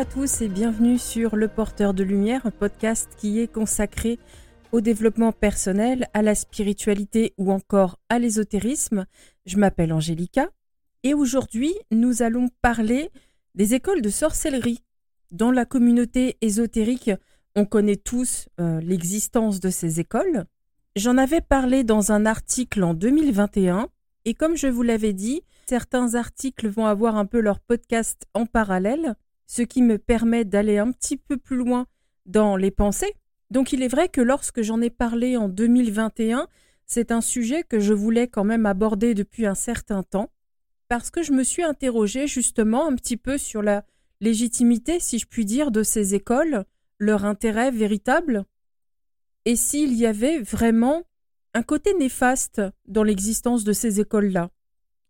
À tous et bienvenue sur Le Porteur de Lumière, un podcast qui est consacré au développement personnel, à la spiritualité ou encore à l'ésotérisme. Je m'appelle Angélica et aujourd'hui nous allons parler des écoles de sorcellerie. Dans la communauté ésotérique, on connaît tous euh, l'existence de ces écoles. J'en avais parlé dans un article en 2021 et comme je vous l'avais dit, certains articles vont avoir un peu leur podcast en parallèle ce qui me permet d'aller un petit peu plus loin dans les pensées. Donc il est vrai que lorsque j'en ai parlé en 2021, c'est un sujet que je voulais quand même aborder depuis un certain temps, parce que je me suis interrogée justement un petit peu sur la légitimité, si je puis dire, de ces écoles, leur intérêt véritable, et s'il y avait vraiment un côté néfaste dans l'existence de ces écoles-là.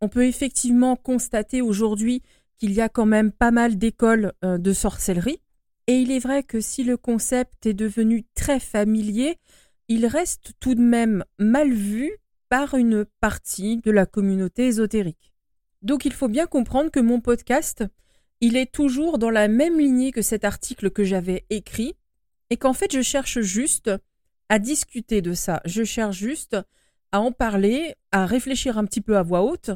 On peut effectivement constater aujourd'hui qu'il y a quand même pas mal d'écoles euh, de sorcellerie. Et il est vrai que si le concept est devenu très familier, il reste tout de même mal vu par une partie de la communauté ésotérique. Donc il faut bien comprendre que mon podcast, il est toujours dans la même lignée que cet article que j'avais écrit, et qu'en fait je cherche juste à discuter de ça, je cherche juste à en parler, à réfléchir un petit peu à voix haute,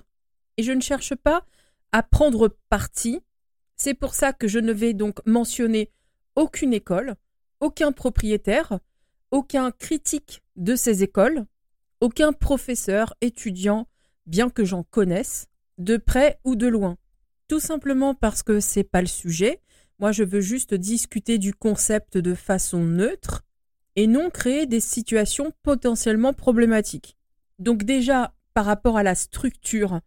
et je ne cherche pas à prendre parti. C'est pour ça que je ne vais donc mentionner aucune école, aucun propriétaire, aucun critique de ces écoles, aucun professeur, étudiant, bien que j'en connaisse, de près ou de loin. Tout simplement parce que c'est pas le sujet. Moi, je veux juste discuter du concept de façon neutre et non créer des situations potentiellement problématiques. Donc déjà, par rapport à la structure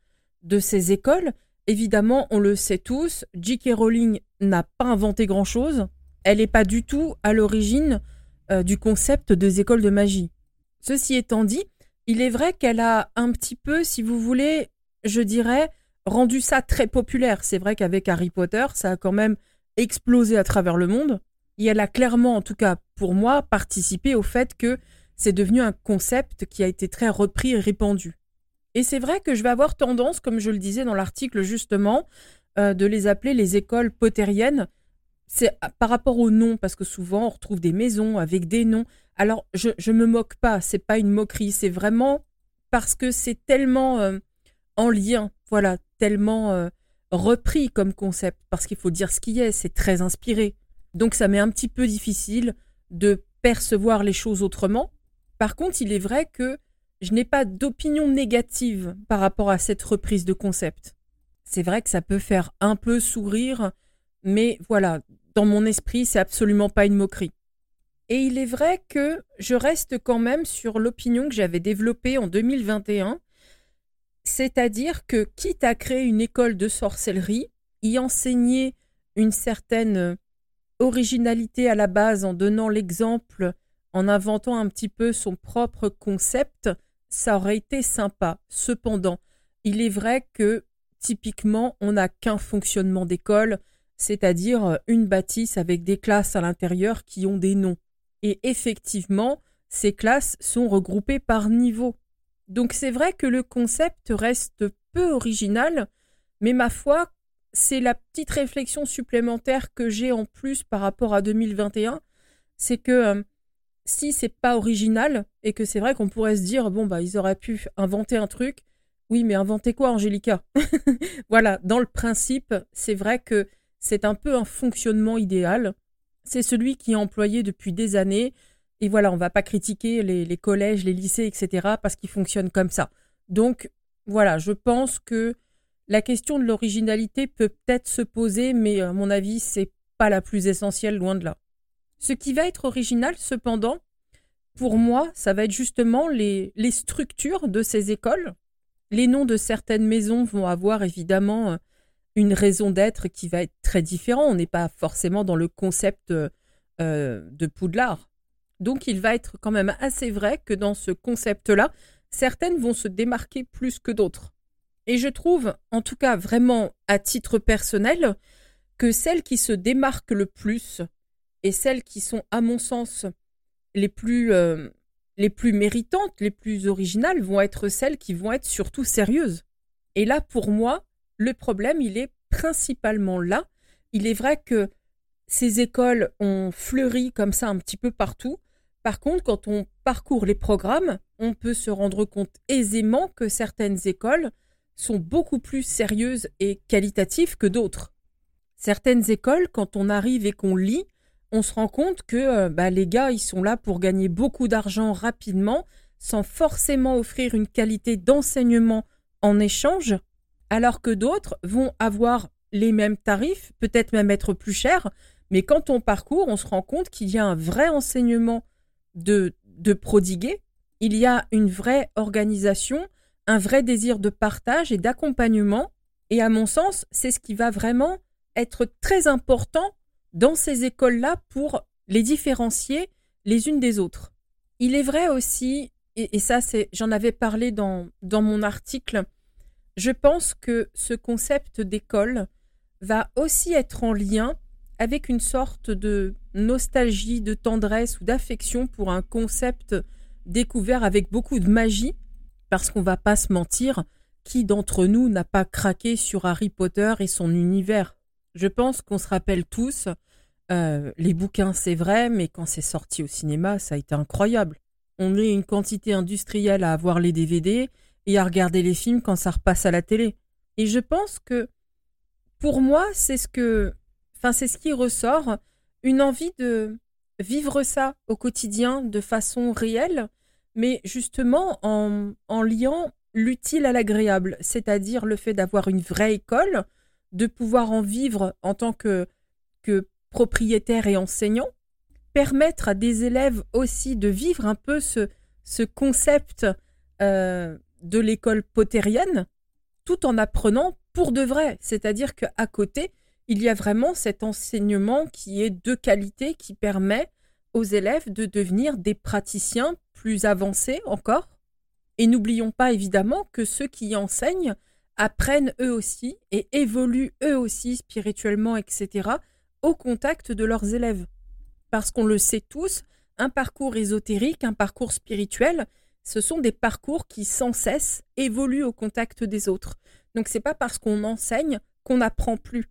de ces écoles, Évidemment, on le sait tous, J.K. Rowling n'a pas inventé grand-chose. Elle n'est pas du tout à l'origine euh, du concept des écoles de magie. Ceci étant dit, il est vrai qu'elle a un petit peu, si vous voulez, je dirais, rendu ça très populaire. C'est vrai qu'avec Harry Potter, ça a quand même explosé à travers le monde. Et elle a clairement, en tout cas pour moi, participé au fait que c'est devenu un concept qui a été très repris et répandu. Et c'est vrai que je vais avoir tendance, comme je le disais dans l'article justement, euh, de les appeler les écoles potériennes. C'est par rapport au nom, parce que souvent on retrouve des maisons avec des noms. Alors je ne me moque pas, c'est pas une moquerie, c'est vraiment parce que c'est tellement euh, en lien, voilà, tellement euh, repris comme concept, parce qu'il faut dire ce qui est, c'est très inspiré. Donc ça m'est un petit peu difficile de percevoir les choses autrement. Par contre, il est vrai que je n'ai pas d'opinion négative par rapport à cette reprise de concept. C'est vrai que ça peut faire un peu sourire, mais voilà, dans mon esprit, c'est absolument pas une moquerie. Et il est vrai que je reste quand même sur l'opinion que j'avais développée en 2021, c'est-à-dire que quitte à créer une école de sorcellerie, y enseigner une certaine originalité à la base en donnant l'exemple, en inventant un petit peu son propre concept, ça aurait été sympa. Cependant, il est vrai que typiquement, on n'a qu'un fonctionnement d'école, c'est-à-dire euh, une bâtisse avec des classes à l'intérieur qui ont des noms. Et effectivement, ces classes sont regroupées par niveau. Donc c'est vrai que le concept reste peu original, mais ma foi, c'est la petite réflexion supplémentaire que j'ai en plus par rapport à 2021, c'est que euh, si c'est pas original et que c'est vrai qu'on pourrait se dire bon bah ils auraient pu inventer un truc. Oui, mais inventer quoi, Angélica? Voilà, dans le principe, c'est vrai que c'est un peu un fonctionnement idéal. C'est celui qui est employé depuis des années. Et voilà, on va pas critiquer les, les collèges, les lycées, etc. parce qu'ils fonctionnent comme ça. Donc voilà, je pense que la question de l'originalité peut peut-être se poser, mais à mon avis, c'est pas la plus essentielle, loin de là. Ce qui va être original, cependant, pour moi, ça va être justement les, structures de ces écoles. Les noms de certaines maisons vont avoir évidemment euh, une raison d'être qui va être très différent. On n'est pas forcément dans le concept euh, de Poudlard. Donc il va être quand même assez vrai que dans ce concept-là, certaines vont se démarquer plus que d'autres. Et je trouve, en tout cas vraiment à titre personnel, que celles qui se démarquent le plus et celles qui sont, à mon sens, les plus, euh, les plus méritantes, les plus originales, vont être celles qui vont être surtout sérieuses. Et là, pour moi, le problème, il est principalement là, Il est vrai que ces écoles ont fleuri comme ça un petit peu partout. Par contre, quand on parcourt les programmes, on peut se rendre compte aisément que certaines écoles sont beaucoup plus sérieuses et qualitatives que d'autres. Certaines écoles, quand on arrive et qu'on lit, on se rend compte que euh, bah, les gars, ils sont là pour gagner beaucoup d'argent rapidement, sans forcément offrir une qualité d'enseignement en échange, alors que d'autres vont avoir les mêmes tarifs, peut-être même être plus chers, mais quand on parcourt, on se rend compte qu'il y a un vrai enseignement de, de prodiguer, il y a une vraie organisation, un vrai désir de partage et d'accompagnement, et à mon sens, c'est ce qui va vraiment être très important dans ces écoles-là pour les différencier les unes des autres. Il est vrai aussi, et, ça c'est, j'en avais parlé dans, mon article, je pense que ce concept d'école va aussi être en lien avec une sorte de nostalgie, de tendresse ou d'affection pour un concept découvert avec beaucoup de magie, parce qu'on va pas se mentir, qui d'entre nous n'a pas craqué sur Harry Potter et son univers Je pense qu'on se rappelle tous, euh, les bouquins c'est vrai, mais quand c'est sorti au cinéma, ça a été incroyable. On est une quantité industrielle à avoir les DVD et à regarder les films quand ça repasse à la télé. Et je pense que pour moi, c'est ce que Enfin, c'est ce qui ressort, une envie de vivre ça au quotidien de façon réelle, mais justement en, en liant l'utile à l'agréable, c'est-à-dire le fait d'avoir une vraie école, de pouvoir en vivre en tant que, propriétaire et enseignant, permettre à des élèves aussi de vivre un peu ce, ce concept euh, de l'école potérienne, tout en apprenant pour de vrai, c'est-à-dire qu'à côté, il y a vraiment cet enseignement qui est de qualité, qui permet aux élèves de devenir des praticiens plus avancés encore. Et n'oublions pas évidemment que ceux qui enseignent apprennent eux aussi et évoluent eux aussi spirituellement, etc., au contact de leurs élèves. Parce qu'on le sait tous, un parcours ésotérique, un parcours spirituel, ce sont des parcours qui sans cesse évoluent au contact des autres. Donc c'est pas parce qu'on enseigne qu'on n'apprend plus.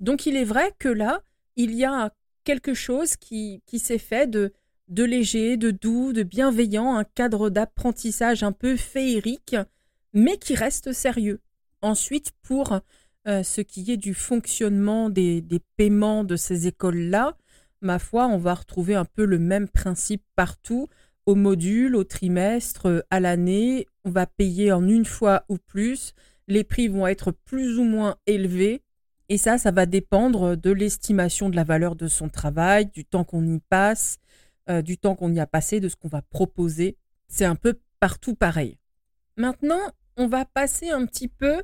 Donc il est vrai que là, il y a quelque chose qui, s'est fait de léger, de doux, de bienveillant, un cadre d'apprentissage un peu féerique, mais qui reste sérieux. Ensuite, pour euh, ce qui est du fonctionnement des, des paiements de ces écoles-là, ma foi, on va retrouver un peu le même principe partout, au module, au trimestre, à l'année, on va payer en une fois ou plus, les prix vont être plus ou moins élevés, et ça, ça va dépendre de l'estimation de la valeur de son travail, du temps qu'on y passe, euh, du temps qu'on y a passé, de ce qu'on va proposer. C'est un peu partout pareil. Maintenant, on va passer un petit peu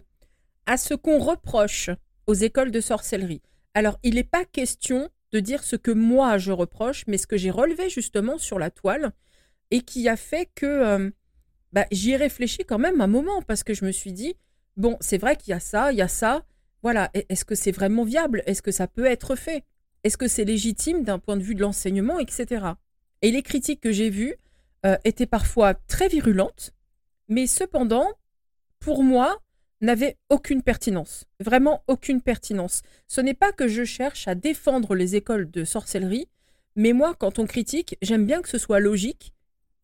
à ce qu'on reproche aux écoles de sorcellerie. Alors, il n'est pas question de dire ce que moi je reproche, mais ce que j'ai relevé justement sur la toile et qui a fait que euh, bah, j'y ai réfléchi quand même un moment parce que je me suis dit, bon, c'est vrai qu'il y a ça, il y a ça, voilà, est-ce que c'est vraiment viable? Est-ce que ça peut être fait? Est-ce que c'est légitime d'un point de vue de l'enseignement, etc. Et les critiques que j'ai vues euh, étaient parfois très virulentes, mais cependant, pour moi, n'avaient aucune pertinence. Vraiment aucune pertinence. Ce n'est pas que je cherche à défendre les écoles de sorcellerie, mais moi, quand on critique, j'aime bien que ce soit logique,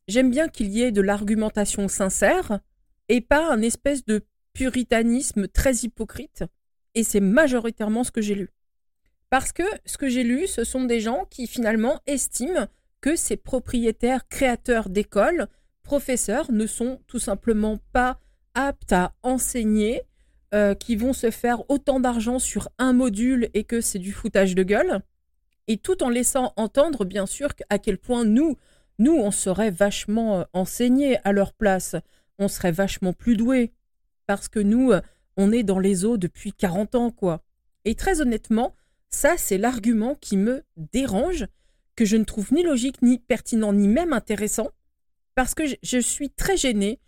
j'aime bien qu'il y ait de l'argumentation sincère, et pas un espèce de puritanisme très hypocrite et c'est majoritairement ce que j'ai lu. Parce que ce que j'ai lu, ce sont des gens qui finalement estiment que ces propriétaires créateurs d'écoles, professeurs, ne sont tout simplement pas aptes à enseigner, euh, qui vont se faire autant d'argent sur un module et que c'est du foutage de gueule. Et tout en laissant entendre, bien sûr, à quel point nous, nous, on serait vachement euh, enseignés à leur place. On serait vachement plus doués. Parce que nous, euh, on est dans les eaux depuis 40 ans, quoi. Et très honnêtement, ça, c'est l'argument qui me dérange, que je ne trouve ni logique, ni pertinent, ni même intéressant, parce que je suis très gênée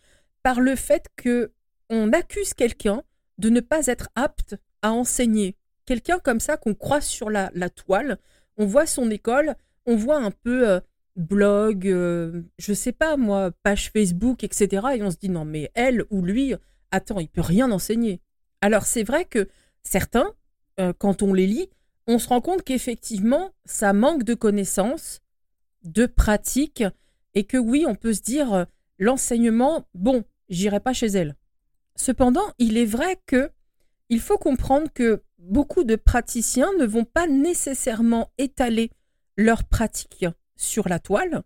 par le fait que on accuse quelqu'un de ne pas être apte à enseigner. Quelqu'un comme ça qu'on croise sur la, toile, on voit son école, on voit un peu euh, blog, euh, je sais pas moi, page Facebook, etc. Et on se dit non mais elle ou lui, attends, il peut rien enseigner. Alors c'est vrai que certains, euh, quand on les lit, on se rend compte qu'effectivement, ça manque de connaissances, de pratiques, et que oui, on peut se dire, l'enseignement, bon, j'irai pas chez elle. Cependant, il est vrai que il faut comprendre que beaucoup de praticiens ne vont pas nécessairement étaler leurs pratiques sur la toile,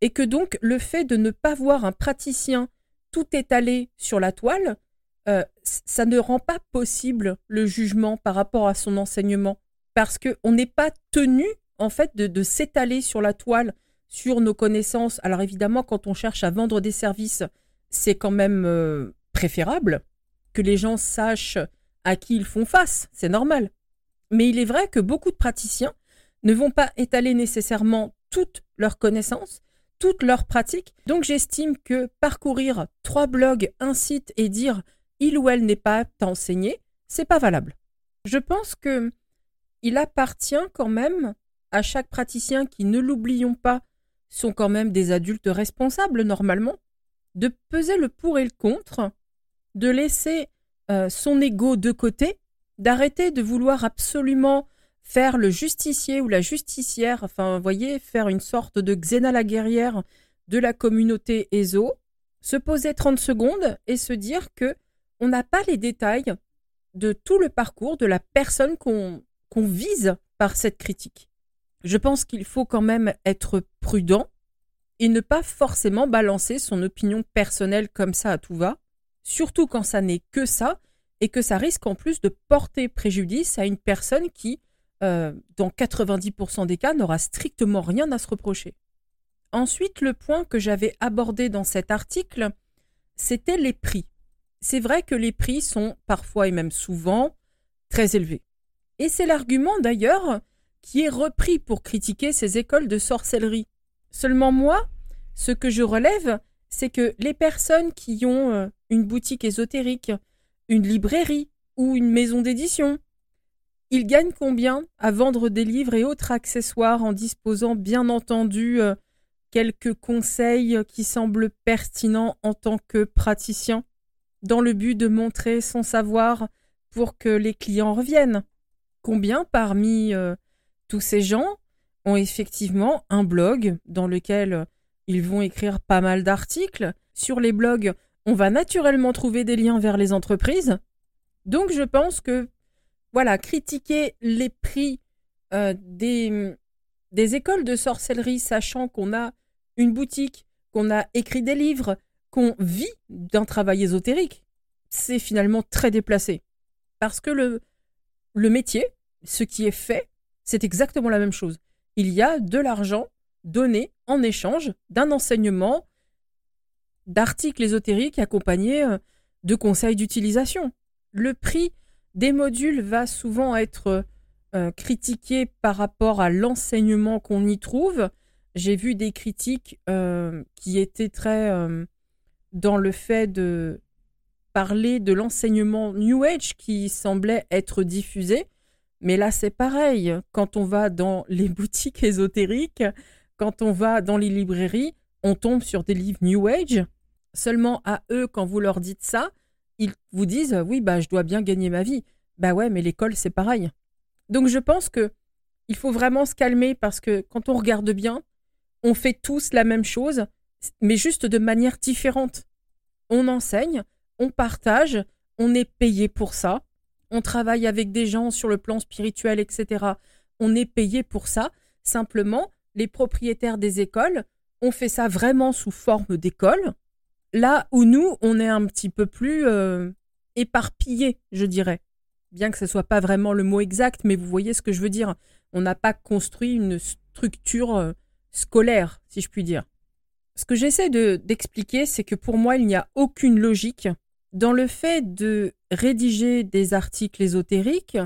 et que donc le fait de ne pas voir un praticien tout étalé sur la toile, euh, ça ne rend pas possible le jugement par rapport à son enseignement, parce qu'on n'est pas tenu en fait de, s'étaler sur la toile, sur nos connaissances. Alors évidemment, quand on cherche à vendre des services, c'est quand même euh, préférable que les gens sachent à qui ils font face, c'est normal. Mais il est vrai que beaucoup de praticiens ne vont pas étaler nécessairement toutes leurs connaissances, toutes leurs pratiques. Donc j'estime que parcourir trois blogs, un site et dire il ou elle n'est pas apte à enseigner, c'est pas valable. Je pense que il appartient quand même à chaque praticien qui, ne l'oublions pas, sont quand même des adultes responsables normalement, de peser le pour et le contre, de laisser euh, son ego de côté, d'arrêter de vouloir absolument faire le justicier ou la justicière, enfin, vous voyez, faire une sorte de Xena la guerrière de la communauté ESO, se poser 30 secondes et se dire que on n'a pas les détails de tout le parcours de la personne qu'on vise par cette critique. Je pense qu'il faut quand même être prudent et ne pas forcément balancer son opinion personnelle comme ça à tout va, surtout quand ça n'est que ça et que ça risque en plus de porter préjudice à une personne qui euh, dans 90% des cas, n'aura strictement rien à se reprocher. Ensuite, le point que j'avais abordé dans cet article, c'était les prix. C'est vrai que les prix sont parfois et même souvent très élevés. Et c'est l'argument d'ailleurs qui est repris pour critiquer ces écoles de sorcellerie. Seulement moi, ce que je relève, c'est que les personnes qui ont euh, une boutique ésotérique, une librairie ou une maison d'édition, il gagne combien à vendre des livres et autres accessoires en disposant bien entendu euh, quelques conseils qui semblent pertinents en tant que praticien, dans le but de montrer son savoir pour que les clients reviennent? Combien parmi euh, tous ces gens ont effectivement un blog dans lequel ils vont écrire pas mal d'articles Sur les blogs, on va naturellement trouver des liens vers les entreprises. Donc je pense que voilà, critiquer les prix euh, des, écoles de sorcellerie, sachant qu'on a une boutique, qu'on a écrit des livres, qu'on vit d'un travail ésotérique, c'est finalement très déplacé. Parce que le métier, ce qui est fait, c'est exactement la même chose. Il y a de l'argent donné en échange d'un enseignement, d'articles ésotériques accompagnés euh, de conseils d'utilisation. Le prix des modules va souvent être euh, critiqué par rapport à l'enseignement qu'on y trouve. J'ai vu des critiques euh, qui étaient très euh, dans le fait de parler de l'enseignement New Age qui semblait être diffusé. Mais là, c'est pareil. Quand on va dans les boutiques ésotériques, quand on va dans les librairies, on tombe sur des livres New Age. Seulement à eux, quand vous leur dites ça, ils vous disent oui bah je dois bien gagner ma vie. Bah ouais, mais l'école c'est pareil. Donc je pense que il faut vraiment se calmer parce que quand on regarde bien, on fait tous la même chose, mais juste de manière différente. On enseigne, on partage, on est payé pour ça, on travaille avec des gens sur le plan spirituel, etc. On est payé pour ça. Simplement, les propriétaires des écoles ont fait ça vraiment sous forme d'école, Là où nous, on est un petit peu plus euh, éparpillé, je dirais. Bien que ce soit pas vraiment le mot exact, mais vous voyez ce que je veux dire. On n'a pas construit une structure euh, scolaire, si je puis dire. Ce que j'essaie d'expliquer, c'est que pour moi, il n'y a aucune logique dans le fait de rédiger des articles ésotériques,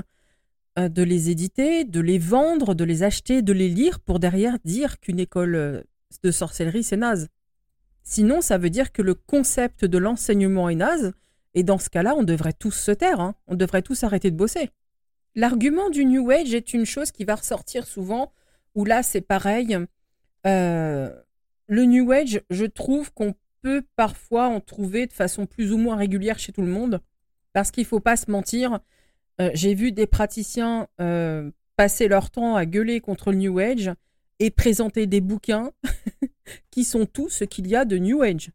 euh, de les éditer, de les vendre, de les acheter, de les lire pour derrière dire qu'une école de sorcellerie, c'est naze. Sinon, ça veut dire que le concept de l'enseignement est naze, et dans ce cas-là, on devrait tous se taire, hein. on devrait tous arrêter de bosser. L'argument du New Age est une chose qui va ressortir souvent, où là, c'est pareil. Euh, le New Age, je trouve qu'on peut parfois en trouver de façon plus ou moins régulière chez tout le monde, parce qu'il ne faut pas se mentir. Euh, j'ai vu des praticiens euh, passer leur temps à gueuler contre le New Age et présenter des bouquins qui sont tout ce qu'il y a de New Age.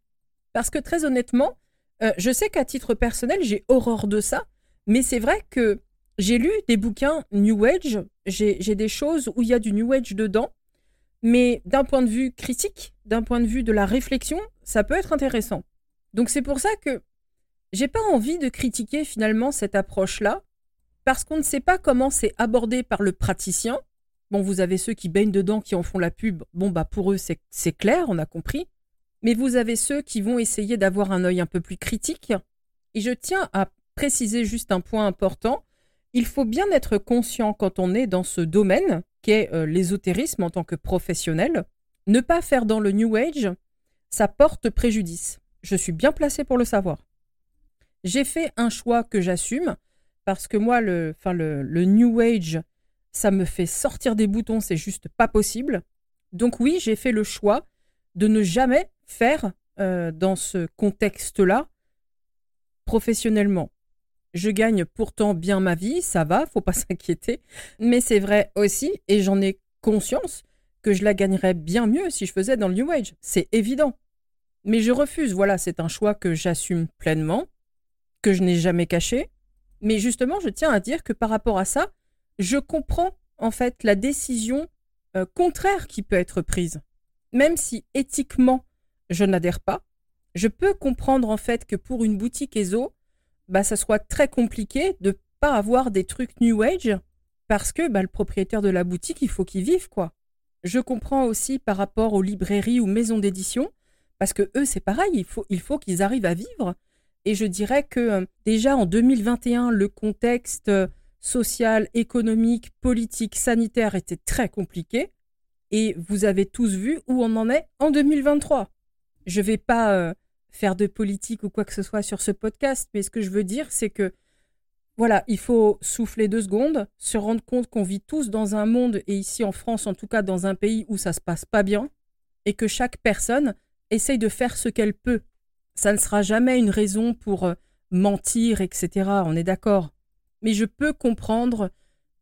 Parce que très honnêtement, euh, je sais qu'à titre personnel, j'ai horreur de ça, mais c'est vrai que j'ai lu des bouquins New Age, j'ai des choses où il y a du New Age dedans, mais d'un point de vue critique, d'un point de vue de la réflexion, ça peut être intéressant. Donc c'est pour ça que j'ai pas envie de critiquer finalement cette approche-là, parce qu'on ne sait pas comment c'est abordé par le praticien. Bon, vous avez ceux qui baignent dedans, qui en font la pub. Bon, bah pour eux, c'est clair, on a compris. Mais vous avez ceux qui vont essayer d'avoir un œil un peu plus critique. Et je tiens à préciser juste un point important. Il faut bien être conscient quand on est dans ce domaine, qu'est euh, l'ésotérisme en tant que professionnel. Ne pas faire dans le New Age, ça porte préjudice. Je suis bien placé pour le savoir. J'ai fait un choix que j'assume, parce que moi, le New Age, ça me fait sortir des boutons, c'est juste pas possible. Donc oui, j'ai fait le choix de ne jamais faire euh, dans ce contexte-là professionnellement. Je gagne pourtant bien ma vie, ça va, faut pas s'inquiéter. Mais c'est vrai aussi, et j'en ai conscience, que je la gagnerais bien mieux si je faisais dans le New Age. C'est évident. Mais je refuse, voilà, c'est un choix que j'assume pleinement, que je n'ai jamais caché. Mais justement, je tiens à dire que par rapport à ça, je comprends en fait la décision euh, contraire qui peut être prise. Même si éthiquement je n'adhère pas. Je peux comprendre en fait que pour une boutique ESO, bah, ça soit très compliqué de pas avoir des trucs New Age parce que bah, le propriétaire de la boutique, il faut qu'il vive quoi. Je comprends aussi par rapport aux librairies ou maisons d'édition parce que eux, c'est pareil, il faut, il faut qu'ils arrivent à vivre. Et je dirais que euh, déjà en 2021, le contexte euh, social, économique, politique, sanitaire était très compliqué. Et vous avez tous vu où on en est en 2023 je vais pas euh, faire de politique ou quoi que ce soit sur ce podcast, mais ce que je veux dire, c'est que voilà, il faut souffler deux secondes, se rendre compte qu'on vit tous dans un monde, et ici en France en tout cas dans un pays où ça se passe pas bien, et que chaque personne essaye de faire ce qu'elle peut. Ça ne sera jamais une raison pour euh, mentir, etc. On est d'accord. Mais je peux comprendre,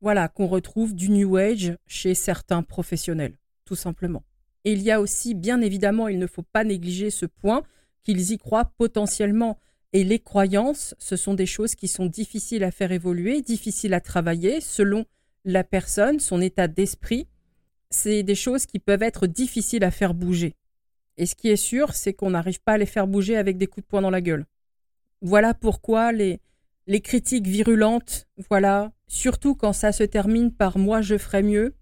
voilà, qu'on retrouve du New Age chez certains professionnels, tout simplement. Et il y a aussi, bien évidemment, il ne faut pas négliger ce point, qu'ils y croient potentiellement. Et les croyances, ce sont des choses qui sont difficiles à faire évoluer, difficiles à travailler selon la personne, son état d'esprit. C'est des choses qui peuvent être difficiles à faire bouger. Et ce qui est sûr, c'est qu'on n'arrive pas à les faire bouger avec des coups de poing dans la gueule. Voilà pourquoi les, les critiques virulentes, voilà, surtout quand ça se termine par moi je ferai mieux,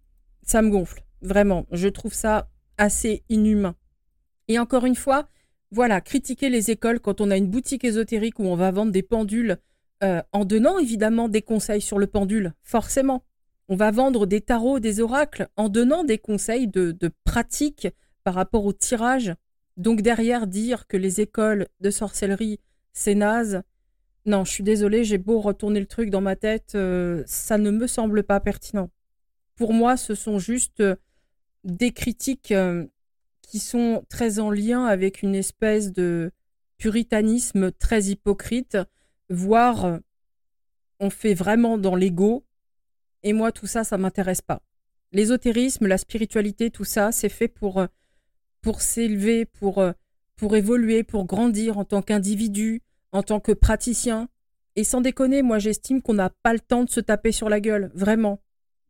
ça me gonfle. Vraiment, je trouve ça assez inhumain. Et encore une fois, voilà, critiquer les écoles quand on a une boutique ésotérique où on va vendre des pendules euh, en donnant évidemment des conseils sur le pendule, forcément. On va vendre des tarots, des oracles en donnant des conseils de, pratique par rapport au tirage. Donc derrière dire que les écoles de sorcellerie, c'est naze. Non, je suis désolée, j'ai beau retourner le truc dans ma tête, euh, ça ne me semble pas pertinent. Pour moi, ce sont juste euh, des critiques qui sont très en lien avec une espèce de puritanisme très hypocrite, voire on fait vraiment dans l'ego. Et moi, tout ça, ça m'intéresse pas. L'ésotérisme, la spiritualité, tout ça, c'est fait pour, pour s'élever, pour, pour évoluer, pour grandir en tant qu'individu, en tant que praticien. Et sans déconner, moi, j'estime qu'on n'a pas le temps de se taper sur la gueule, vraiment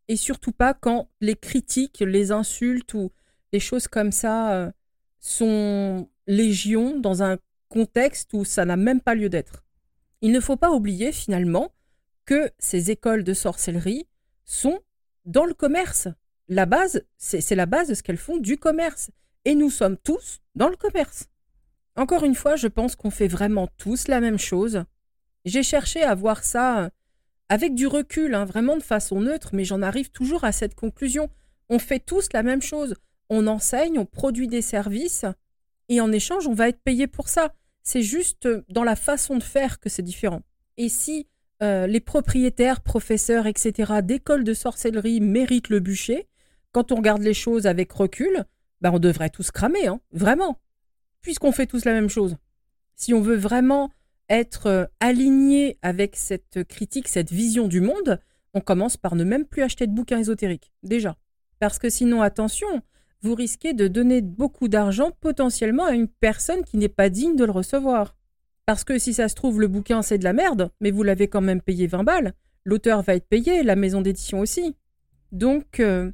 et surtout pas quand les critiques, les insultes ou les choses comme ça euh, sont légion dans un contexte où ça n'a même pas lieu d'être. Il ne faut pas oublier finalement que ces écoles de sorcellerie sont dans le commerce. La base, c'est la base de ce qu'elles font du commerce. Et nous sommes tous dans le commerce. Encore une fois, je pense qu'on fait vraiment tous la même chose. J'ai cherché à voir ça avec du recul, hein, vraiment de façon neutre, mais j'en arrive toujours à cette conclusion. On fait tous la même chose. On enseigne, on produit des services, et en échange, on va être payé pour ça. C'est juste dans la façon de faire que c'est différent. Et si euh, les propriétaires, professeurs, etc., d'écoles de sorcellerie méritent le bûcher, quand on regarde les choses avec recul, ben on devrait tous cramer, hein, vraiment, puisqu'on fait tous la même chose. Si on veut vraiment être euh, aligné avec cette critique, cette vision du monde, on commence par ne même plus acheter de bouquins ésotériques, déjà. Parce que sinon, attention, vous risquez de donner beaucoup d'argent potentiellement à une personne qui n'est pas digne de le recevoir. Parce que si ça se trouve, le bouquin c'est de la merde, mais vous l'avez quand même payé 20 balles, l'auteur va être payé, la maison d'édition aussi. Donc, euh,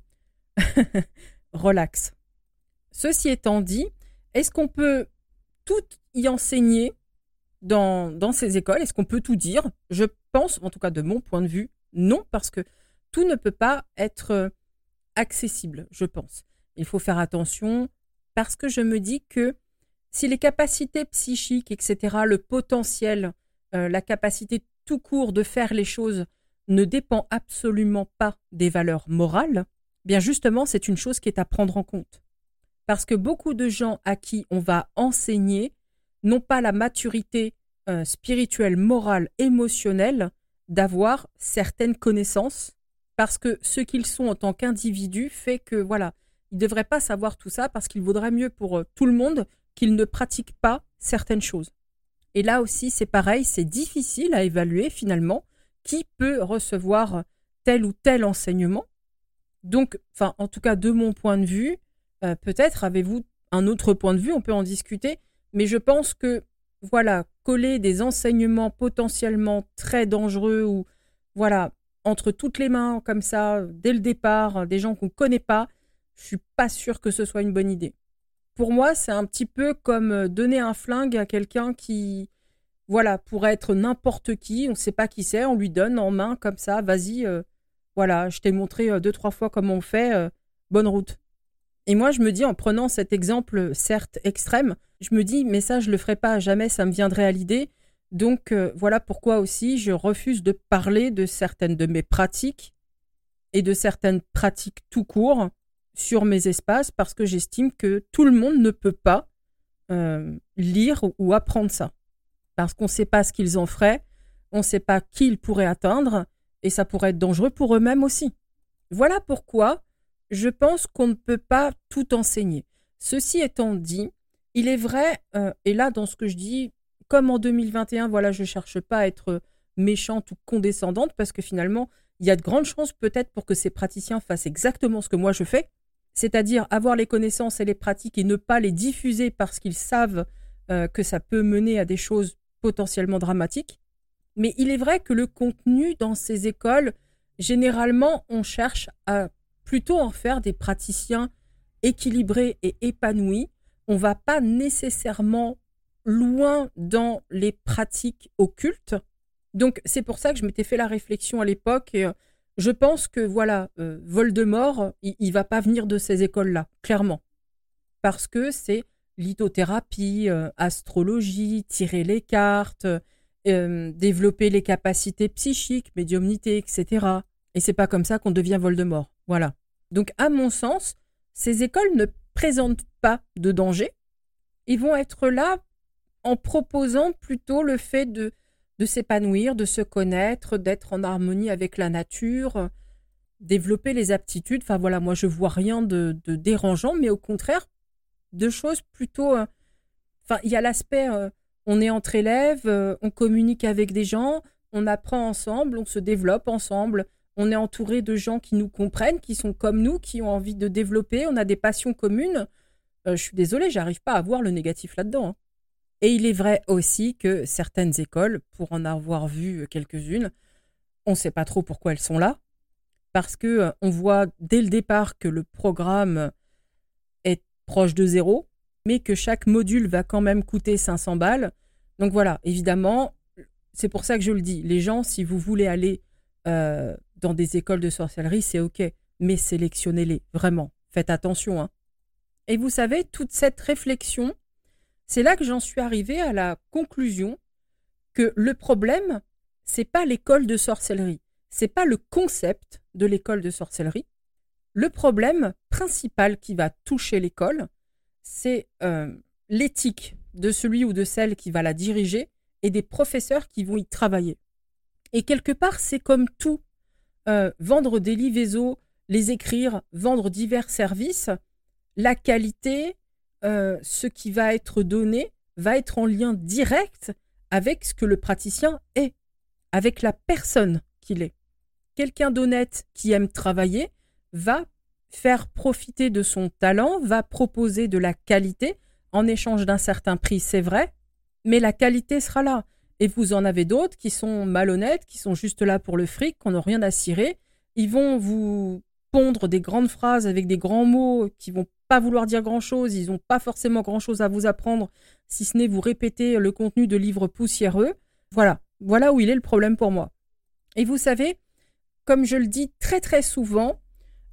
relax. Ceci étant dit, est-ce qu'on peut tout y enseigner dans, ces écoles? Est-ce qu'on peut tout dire? Je pense, en tout cas de mon point de vue, non, parce que tout ne peut pas être euh, accessible, je pense. Il faut faire attention parce que je me dis que si les capacités psychiques, etc., le potentiel, euh, la capacité tout court de faire les choses ne dépend absolument pas des valeurs morales, bien justement, c'est une chose qui est à prendre en compte. Parce que beaucoup de gens à qui on va enseigner n'ont pas la maturité euh, spirituelle, morale, émotionnelle d'avoir certaines connaissances parce que ce qu'ils sont en tant qu'individus fait que voilà, ils ne devraient pas savoir tout ça parce qu'il vaudrait mieux pour euh, tout le monde qu'ils ne pratiquent pas certaines choses. Et là aussi, c'est pareil, c'est difficile à évaluer finalement qui peut recevoir tel ou tel enseignement. Donc, enfin, en tout cas, de mon point de vue, euh, peut-être avez-vous un autre point de vue, on peut en discuter, mais je pense que, voilà, coller des enseignements potentiellement très dangereux ou, voilà, entre toutes les mains, comme ça, dès le départ, des gens qu'on ne connaît pas, je suis pas sûr que ce soit une bonne idée. Pour moi, c'est un petit peu comme euh, donner un flingue à quelqu'un qui, voilà, pourrait être n'importe qui, on ne sait pas qui c'est, on lui donne en main comme ça, vas-y, euh, voilà, je t'ai montré euh, deux, trois fois comment on fait, bonne route. Et moi, je me dis, en prenant cet exemple, certes extrême, je me dis, mais ça, je le ferai pas, jamais ça me viendrait à l'idée. Donc, voilà pourquoi aussi je refuse de parler de certaines de mes pratiques et de certaines pratiques tout court sur mes espaces parce que j'estime que tout le monde ne peut pas euh, lire ou apprendre ça. Parce qu'on ne sait pas ce qu'ils en feraient, on ne sait pas qui ils pourraient atteindre, et ça pourrait être dangereux pour eux-mêmes aussi. Voilà pourquoi je pense qu'on ne peut pas tout enseigner. Ceci étant dit, il est vrai, euh, et là dans ce que je dis, comme en 2021, voilà, je ne cherche pas à être méchante ou condescendante, parce que finalement, il y a de grandes chances peut-être pour que ces praticiens fassent exactement ce que moi je fais, c'est-à-dire avoir les connaissances et les pratiques et ne pas les diffuser parce qu'ils savent euh, que ça peut mener à des choses potentiellement dramatiques. Mais il est vrai que le contenu dans ces écoles, généralement, on cherche à plutôt en faire des praticiens équilibrés et épanouis. On va pas nécessairement loin dans les pratiques occultes. Donc c'est pour ça que je m'étais fait la réflexion à l'époque euh, je pense que voilà, euh, Voldemort, il, ne va pas venir de ces écoles-là, clairement, parce que c'est lithothérapie, euh, astrologie, tirer les cartes, euh, développer les capacités psychiques, médiumnité, etc. Et c'est pas comme ça qu'on devient Voldemort. Voilà. Donc, à mon sens, ces écoles ne présentent pas de danger. Ils vont être là en proposant plutôt le fait de de s'épanouir, de se connaître, d'être en harmonie avec la nature, développer les aptitudes. Enfin voilà, moi je vois rien de, dérangeant, mais au contraire, de choses plutôt. Euh, il y a l'aspect, euh, on est entre élèves, euh, on communique avec des gens, on apprend ensemble, on se développe ensemble. On est entouré de gens qui nous comprennent, qui sont comme nous, qui ont envie de développer, on a des passions communes. je suis désolée, j'arrive pas à voir le négatif là-dedans. Hein. Et il est vrai aussi que certaines écoles, pour en avoir vu quelques-unes, on ne sait pas trop pourquoi elles sont là, parce que euh, on voit dès le départ que le programme est proche de zéro, mais que chaque module va quand même coûter 500 balles. Donc voilà, évidemment, c'est pour ça que je le dis. Les gens, si vous voulez aller euh, dans des écoles de sorcellerie, c'est OK, mais sélectionnez-les, vraiment. Faites attention. Hein. Et vous savez, toute cette réflexion, c'est là que j'en suis arrivée à la conclusion que le problème, c'est pas l'école de sorcellerie, c'est pas le concept de l'école de sorcellerie. Le problème principal qui va toucher l'école, c'est euh, l'éthique de celui ou de celle qui va la diriger et des professeurs qui vont y travailler. Et quelque part, c'est comme tout. Euh, vendre des livres les écrire, vendre divers services, la qualité, euh, ce qui va être donné va être en lien direct avec ce que le praticien est, avec la personne qu'il est. quelqu'un d'honnête qui aime travailler va faire profiter de son talent, va proposer de la qualité en échange d'un certain prix, c'est vrai, mais la qualité sera là. Et vous en avez d'autres qui sont malhonnêtes, qui sont juste là pour le fric, qui n'ont rien à cirer. Ils vont vous pondre des grandes phrases avec des grands mots qui vont pas vouloir dire grand chose, ils n'ont pas forcément grand chose à vous apprendre, si ce n'est vous répéter le contenu de livres poussiéreux. Voilà, voilà où il est le problème pour moi. Et vous savez, comme je le dis très très souvent,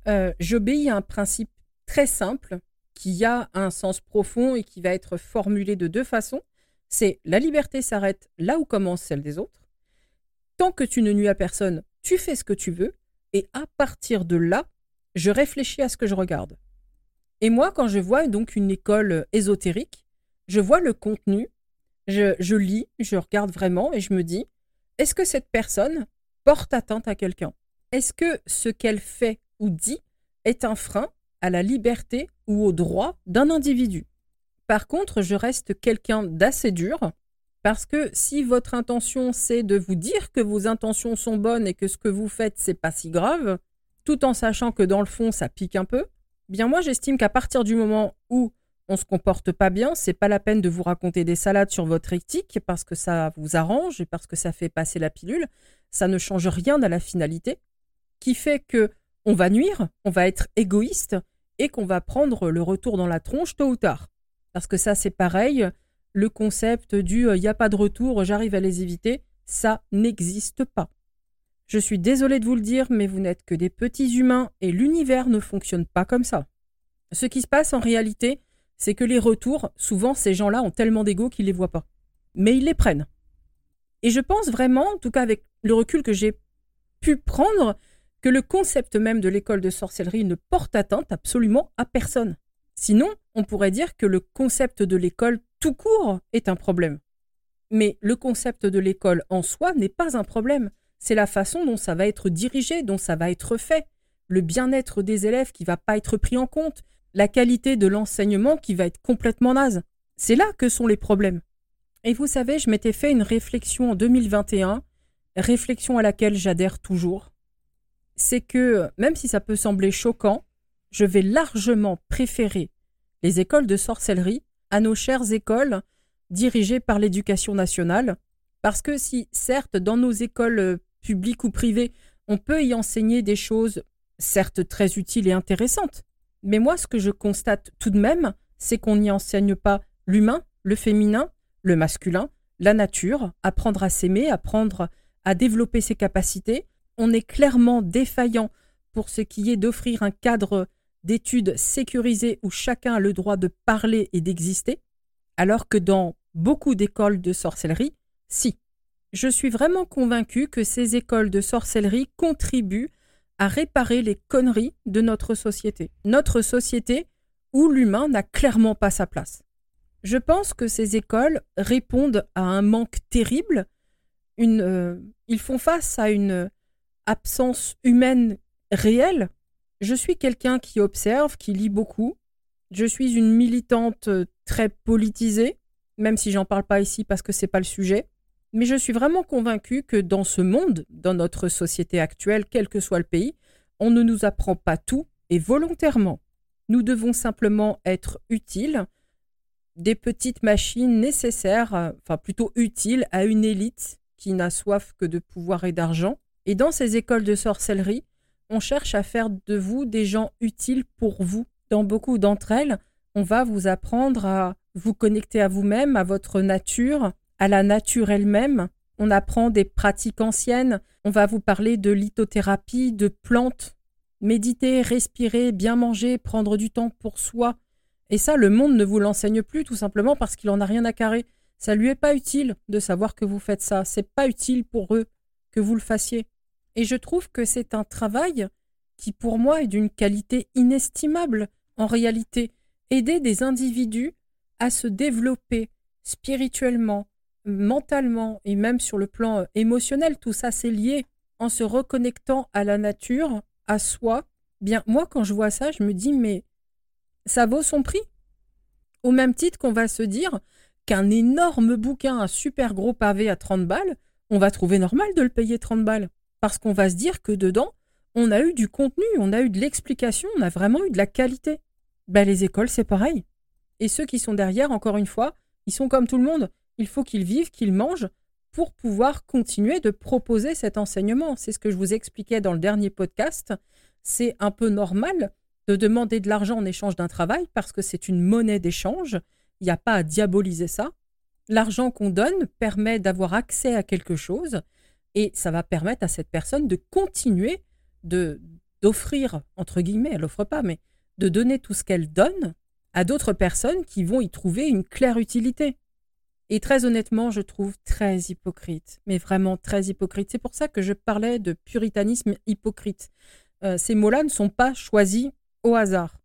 euh, j'obéis à un principe très simple qui a un sens profond et qui va être formulé de deux façons. C'est la liberté s'arrête là où commence celle des autres. Tant que tu ne nuis à personne, tu fais ce que tu veux, et à partir de là, je réfléchis à ce que je regarde. Et moi, quand je vois donc une école ésotérique, je vois le contenu, je, je lis, je regarde vraiment et je me dis, est-ce que cette personne porte atteinte à quelqu'un? Est-ce que ce qu'elle fait ou dit est un frein à la liberté ou au droit d'un individu? Par contre, je reste quelqu'un d'assez dur parce que si votre intention c'est de vous dire que vos intentions sont bonnes et que ce que vous faites c'est pas si grave, tout en sachant que dans le fond ça pique un peu, bien moi j'estime qu'à partir du moment où on se comporte pas bien, c'est pas la peine de vous raconter des salades sur votre éthique parce que ça vous arrange et parce que ça fait passer la pilule, ça ne change rien à la finalité, qui fait que on va nuire, on va être égoïste et qu'on va prendre le retour dans la tronche tôt ou tard. Parce que ça c'est pareil, le concept du il euh, n'y a pas de retour, j'arrive à les éviter, ça n'existe pas. Je suis désolé de vous le dire, mais vous n'êtes que des petits humains et l'univers ne fonctionne pas comme ça. Ce qui se passe en réalité, c'est que les retours, souvent ces gens-là ont tellement d'ego qu'ils ne les voient pas. Mais ils les prennent. Et je pense vraiment, en tout cas avec le recul que j'ai pu prendre, que le concept même de l'école de sorcellerie ne porte atteinte absolument à personne. Sinon, on pourrait dire que le concept de l'école tout court est un problème. Mais le concept de l'école en soi n'est pas un problème. C'est la façon dont ça va être dirigé, dont ça va être fait, le bien-être des élèves qui va pas être pris en compte, la qualité de l'enseignement qui va être complètement naze. C'est là que sont les problèmes. Et vous savez, je m'étais fait une réflexion en 2021, réflexion à laquelle j'adhère toujours. C'est que, même si ça peut sembler choquant, je vais largement préférer les écoles de sorcellerie à nos chères écoles dirigées par l'éducation nationale, parce que si, certes, dans nos écoles euh, publiques ou privées, on peut y enseigner des choses, certes très utiles et intéressantes, mais moi, ce que je constate tout de même, c'est qu'on n'y enseigne pas l'humain, le féminin, le masculin, la nature, apprendre à s'aimer, apprendre à développer ses capacités. On est clairement défaillant pour ce qui est d'offrir un cadre d'études sécurisées où chacun a le droit de parler et d'exister, alors que dans beaucoup d'écoles de sorcellerie, si. Je suis vraiment convaincu que ces écoles de sorcellerie contribuent à réparer les conneries de notre société. Notre société où l'humain n'a clairement pas sa place. Je pense que ces écoles répondent à un manque terrible. Une, euh, ils font face à une absence humaine réelle je suis quelqu'un qui observe, qui lit beaucoup. Je suis une militante euh, très politisée, même si j'en parle pas ici parce que c'est pas le sujet. Mais je suis vraiment convaincue que dans ce monde, dans notre société actuelle, quel que soit le pays, on ne nous apprend pas tout et volontairement. Nous devons simplement être utiles, des petites machines nécessaires, enfin plutôt utiles à une élite qui n'a soif que de pouvoir et d'argent. Et dans ces écoles de sorcellerie, on cherche à faire de vous des gens utiles pour vous. Dans beaucoup d'entre elles, on va vous apprendre à vous connecter à vous-même, à votre nature, à la nature elle-même. On apprend des pratiques anciennes, on va vous parler de lithothérapie, de plantes, méditer, respirer, bien manger, prendre du temps pour soi. Et ça, le monde ne vous l'enseigne plus tout simplement parce qu'il en a rien à carrer. Ça lui est pas utile de savoir que vous faites ça. C'est pas utile pour eux que vous le fassiez. Et je trouve que c'est un travail qui pour moi est d'une qualité inestimable en réalité. Aider des individus à se développer spirituellement, mentalement et même sur le plan euh, émotionnel, tout ça c'est lié en se reconnectant à la nature, à soi. Bien, moi quand je vois ça, je me dis mais ça vaut son prix. Au même titre qu'on va se dire qu'un énorme bouquin, un super gros pavé à 30 balles, on va trouver normal de le payer 30 balles. Parce qu'on va se dire que dedans, on a eu du contenu, on a eu de l'explication, on a vraiment eu de la qualité. Ben, les écoles, c'est pareil. Et ceux qui sont derrière, encore une fois, ils sont comme tout le monde. Il faut qu'ils vivent, qu'ils mangent pour pouvoir continuer de proposer cet enseignement. C'est ce que je vous expliquais dans le dernier podcast. C'est un peu normal de demander de l'argent en échange d'un travail parce que c'est une monnaie d'échange. Il n'y a pas à diaboliser ça. L'argent qu'on donne permet d'avoir accès à quelque chose et ça va permettre à cette personne de continuer de d'offrir entre guillemets, elle offre pas, mais de donner tout ce qu'elle donne à d'autres personnes qui vont y trouver une claire utilité. Et très honnêtement, je trouve très hypocrite, mais vraiment très hypocrite. C'est pour ça que je parlais de puritanisme hypocrite. Euh, ces mots-là ne sont pas choisis au hasard.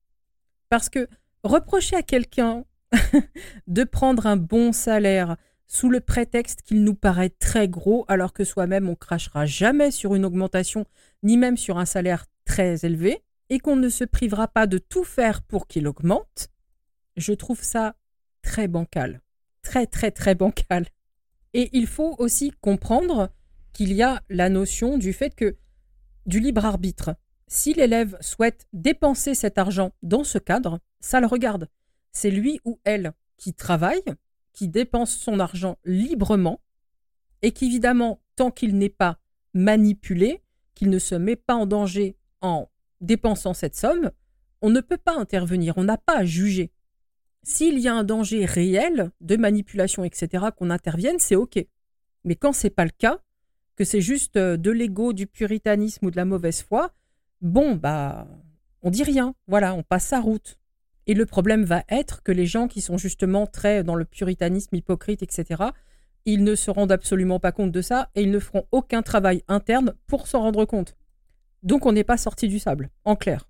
Parce que reprocher à quelqu'un de prendre un bon salaire sous le prétexte qu'il nous paraît très gros, alors que soi-même on crachera jamais sur une augmentation, ni même sur un salaire très élevé, et qu'on ne se privera pas de tout faire pour qu'il augmente, je trouve ça très bancal. Très, très, très bancal. Et il faut aussi comprendre qu'il y a la notion du fait que du libre arbitre. Si l'élève souhaite dépenser cet argent dans ce cadre, ça le regarde. C'est lui ou elle qui travaille, qui dépense son argent librement, et qu'évidemment, tant qu'il n'est pas manipulé, qu'il ne se met pas en danger en dépensant cette somme, on ne peut pas intervenir, on n'a pas à juger. S'il y a un danger réel de manipulation, etc., qu'on intervienne, c'est OK. Mais quand c'est pas le cas, que c'est juste euh, de l'ego, du puritanisme ou de la mauvaise foi, bon, bah, on dit rien. Voilà, on passe sa route. Et le problème va être que les gens qui sont justement très dans le puritanisme hypocrite, etc., ils ne se rendent absolument pas compte de ça et ils ne feront aucun travail interne pour s'en rendre compte. Donc on n'est pas sorti du sable, en clair.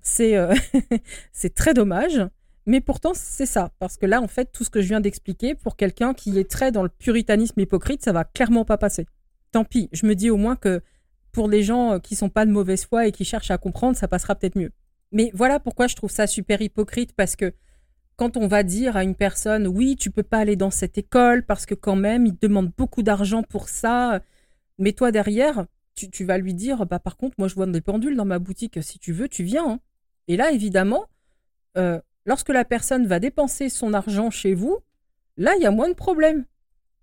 C'est euh, très dommage. Mais pourtant, c'est ça. Parce que là, en fait, tout ce que je viens d'expliquer, pour quelqu'un qui est très dans le puritanisme hypocrite, ça va clairement pas passer. Tant pis, je me dis au moins que pour les gens qui sont pas de mauvaise foi et qui cherchent à comprendre, ça passera peut-être mieux. Mais voilà pourquoi je trouve ça super hypocrite, parce que quand on va dire à une personne, oui, tu peux pas aller dans cette école, parce que quand même, il te demande beaucoup d'argent pour ça, mais toi derrière, tu, vas lui dire, bah par contre, moi je vois des pendules dans ma boutique, si tu veux, tu viens. Hein. Et là, évidemment, euh, Lorsque la personne va dépenser son argent chez vous, là, il y a moins de problèmes.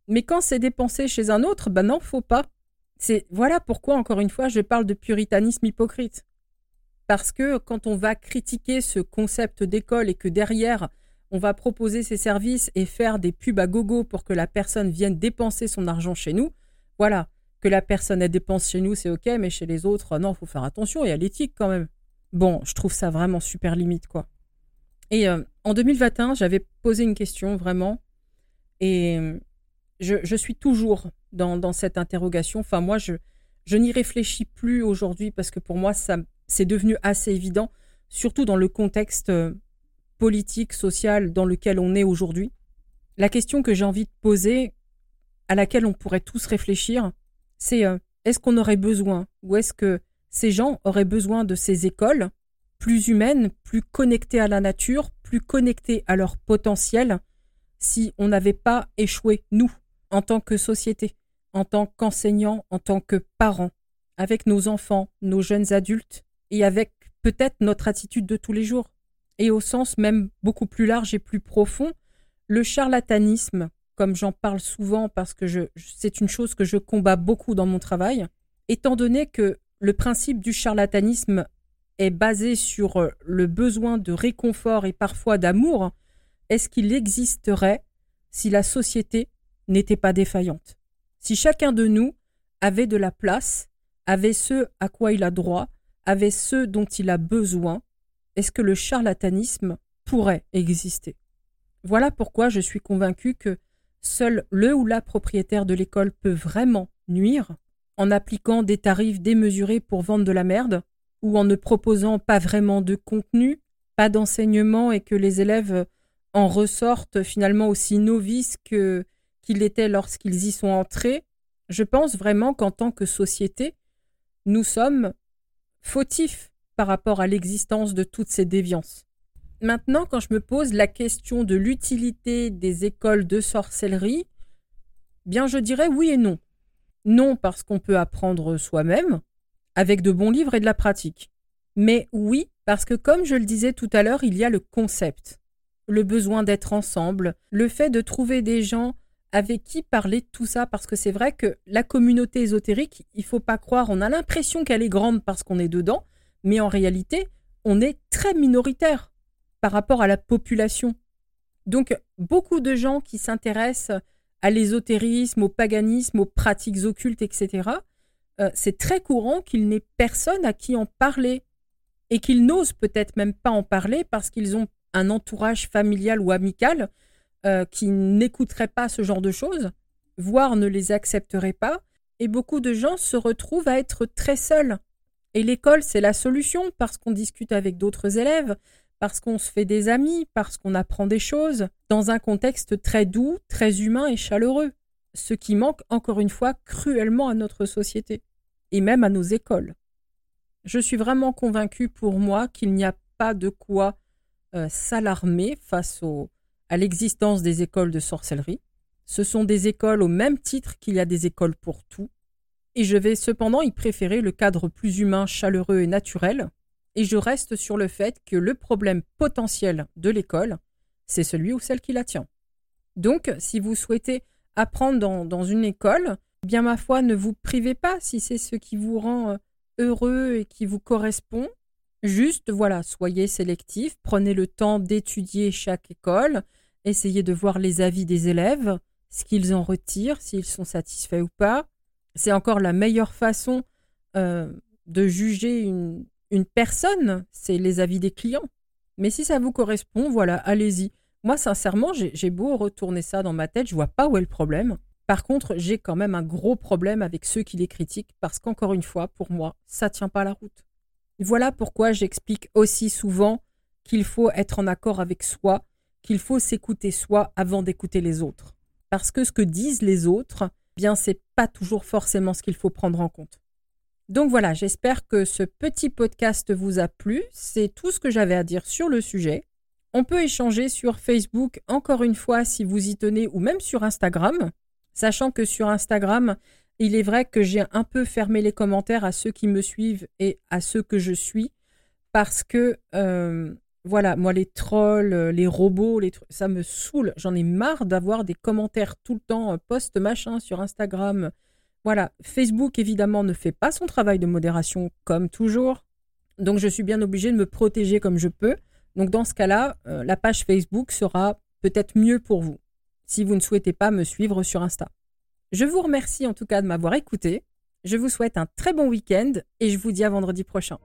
Mais quand c'est dépensé chez un autre, ben non, faut pas. C'est voilà pourquoi encore une fois je parle de puritanisme hypocrite. Parce que quand on va critiquer ce concept d'école et que derrière on va proposer ses services et faire des pubs à gogo pour que la personne vienne dépenser son argent chez nous, voilà, que la personne elle dépense chez nous c'est ok, mais chez les autres non, faut faire attention, il y a l'éthique quand même. Bon, je trouve ça vraiment super limite quoi. Et euh, en 2021, j'avais posé une question vraiment, et euh, je, suis toujours dans, cette interrogation. Enfin, moi, je, je n'y réfléchis plus aujourd'hui parce que pour moi, ça, c'est devenu assez évident, surtout dans le contexte euh, politique, social dans lequel on est aujourd'hui. La question que j'ai envie de poser, à laquelle on pourrait tous réfléchir, c'est est-ce qu'on aurait besoin, ou est-ce que ces gens auraient besoin de ces écoles plus humaines, plus connectées à la nature, plus connectées à leur potentiel, si on n'avait pas échoué, nous, en tant que société, en tant qu'enseignants, en tant que parents, avec nos enfants, nos jeunes adultes, et avec peut-être notre attitude de tous les jours. Et au sens même beaucoup plus large et plus profond, le charlatanisme, comme j'en parle souvent parce que c'est une chose que je combats beaucoup dans mon travail, étant donné que le principe du charlatanisme est basé sur euh, le besoin de réconfort et parfois d'amour, est-ce qu'il existerait si la société n'était pas défaillante? Si chacun de nous avait de la place, avait ce à quoi il a droit, avait ce dont il a besoin, est-ce que le charlatanisme pourrait exister? Voilà pourquoi je suis convaincu que seul le ou la propriétaire de l'école peut vraiment nuire en appliquant des tarifs démesurés pour vendre de la merde, ou en ne proposant pas vraiment de contenu, pas d'enseignement et que les élèves en ressortent finalement aussi novices que qu'ils l'étaient lorsqu'ils y sont entrés, je pense vraiment qu'en tant que société, nous sommes fautifs par rapport à l'existence de toutes ces déviances. Maintenant, quand je me pose la question de l'utilité des écoles de sorcellerie, bien je dirais oui et non. Non parce qu'on peut apprendre soi-même, avec de bons livres et de la pratique. Mais oui, parce que comme je le disais tout à l'heure, il y a le concept, le besoin d'être ensemble, le fait de trouver des gens avec qui parler tout ça, parce que c'est vrai que la communauté ésotérique, il faut pas croire, on a l'impression qu'elle est grande parce qu'on est dedans, mais en réalité, on est très minoritaire par rapport à la population. Donc, beaucoup de gens qui s'intéressent à l'ésotérisme, au paganisme, aux pratiques occultes, etc., euh, c'est très courant qu'il n'ait personne à qui en parler et qu'ils n'osent peut-être même pas en parler parce qu'ils ont un entourage familial ou amical euh, qui n'écouteraient pas ce genre de choses, voire ne les accepteraient pas, et beaucoup de gens se retrouvent à être très seuls. Et l'école, c'est la solution parce qu'on discute avec d'autres élèves, parce qu'on se fait des amis, parce qu'on apprend des choses, dans un contexte très doux, très humain et chaleureux, ce qui manque encore une fois cruellement à notre société, et même à nos écoles. Je suis vraiment convaincue pour moi qu'il n'y a pas de quoi euh, s'alarmer face aux, à l'existence des écoles de sorcellerie. Ce sont des écoles au même titre qu'il y a des écoles pour tout, et je vais cependant y préférer le cadre plus humain, chaleureux et naturel, et je reste sur le fait que le problème potentiel de l'école, c'est celui ou celle qui la tient. Donc, si vous souhaitez apprendre dans, dans une école, bien ma foi, ne vous privez pas si c'est ce qui vous rend euh, heureux et qui vous correspond. Juste, voilà, soyez sélectif, prenez le temps d'étudier chaque école, Essayez de voir les avis des élèves, ce qu'ils en retirent, s'ils sont satisfaits ou pas. C'est encore la meilleure façon euh, de juger une, une personne, c'est les avis des clients. Mais si ça vous correspond, voilà, allez-y. Moi, sincèrement, j'ai beau retourner ça dans ma tête, je vois pas où est le problème. Par contre, j'ai quand même un gros problème avec ceux qui les critiquent parce qu'encore une fois, pour moi, ça tient pas la route. Voilà pourquoi j'explique aussi souvent qu'il faut être en accord avec soi qu'il faut s'écouter soi avant d'écouter les autres. Parce que ce que disent les autres, bien c'est pas toujours forcément ce qu'il faut prendre en compte. Donc voilà, j'espère que ce petit podcast vous a plu. C'est tout ce que j'avais à dire sur le sujet. On peut échanger sur Facebook encore une fois si vous y tenez ou même sur Instagram, sachant que sur Instagram, il est vrai que j'ai un peu fermé les commentaires à ceux qui me suivent et à ceux que je suis parce que euh, voilà, moi les trolls, euh, les robots, les ça me saoule. J'en ai marre d'avoir des commentaires tout le temps, euh, post machin sur Instagram. Voilà, Facebook évidemment ne fait pas son travail de modération comme toujours. Donc je suis bien obligée de me protéger comme je peux. Donc dans ce cas-là, euh, la page Facebook sera peut-être mieux pour vous, si vous ne souhaitez pas me suivre sur Insta. Je vous remercie en tout cas de m'avoir écouté. Je vous souhaite un très bon week-end et je vous dis à vendredi prochain.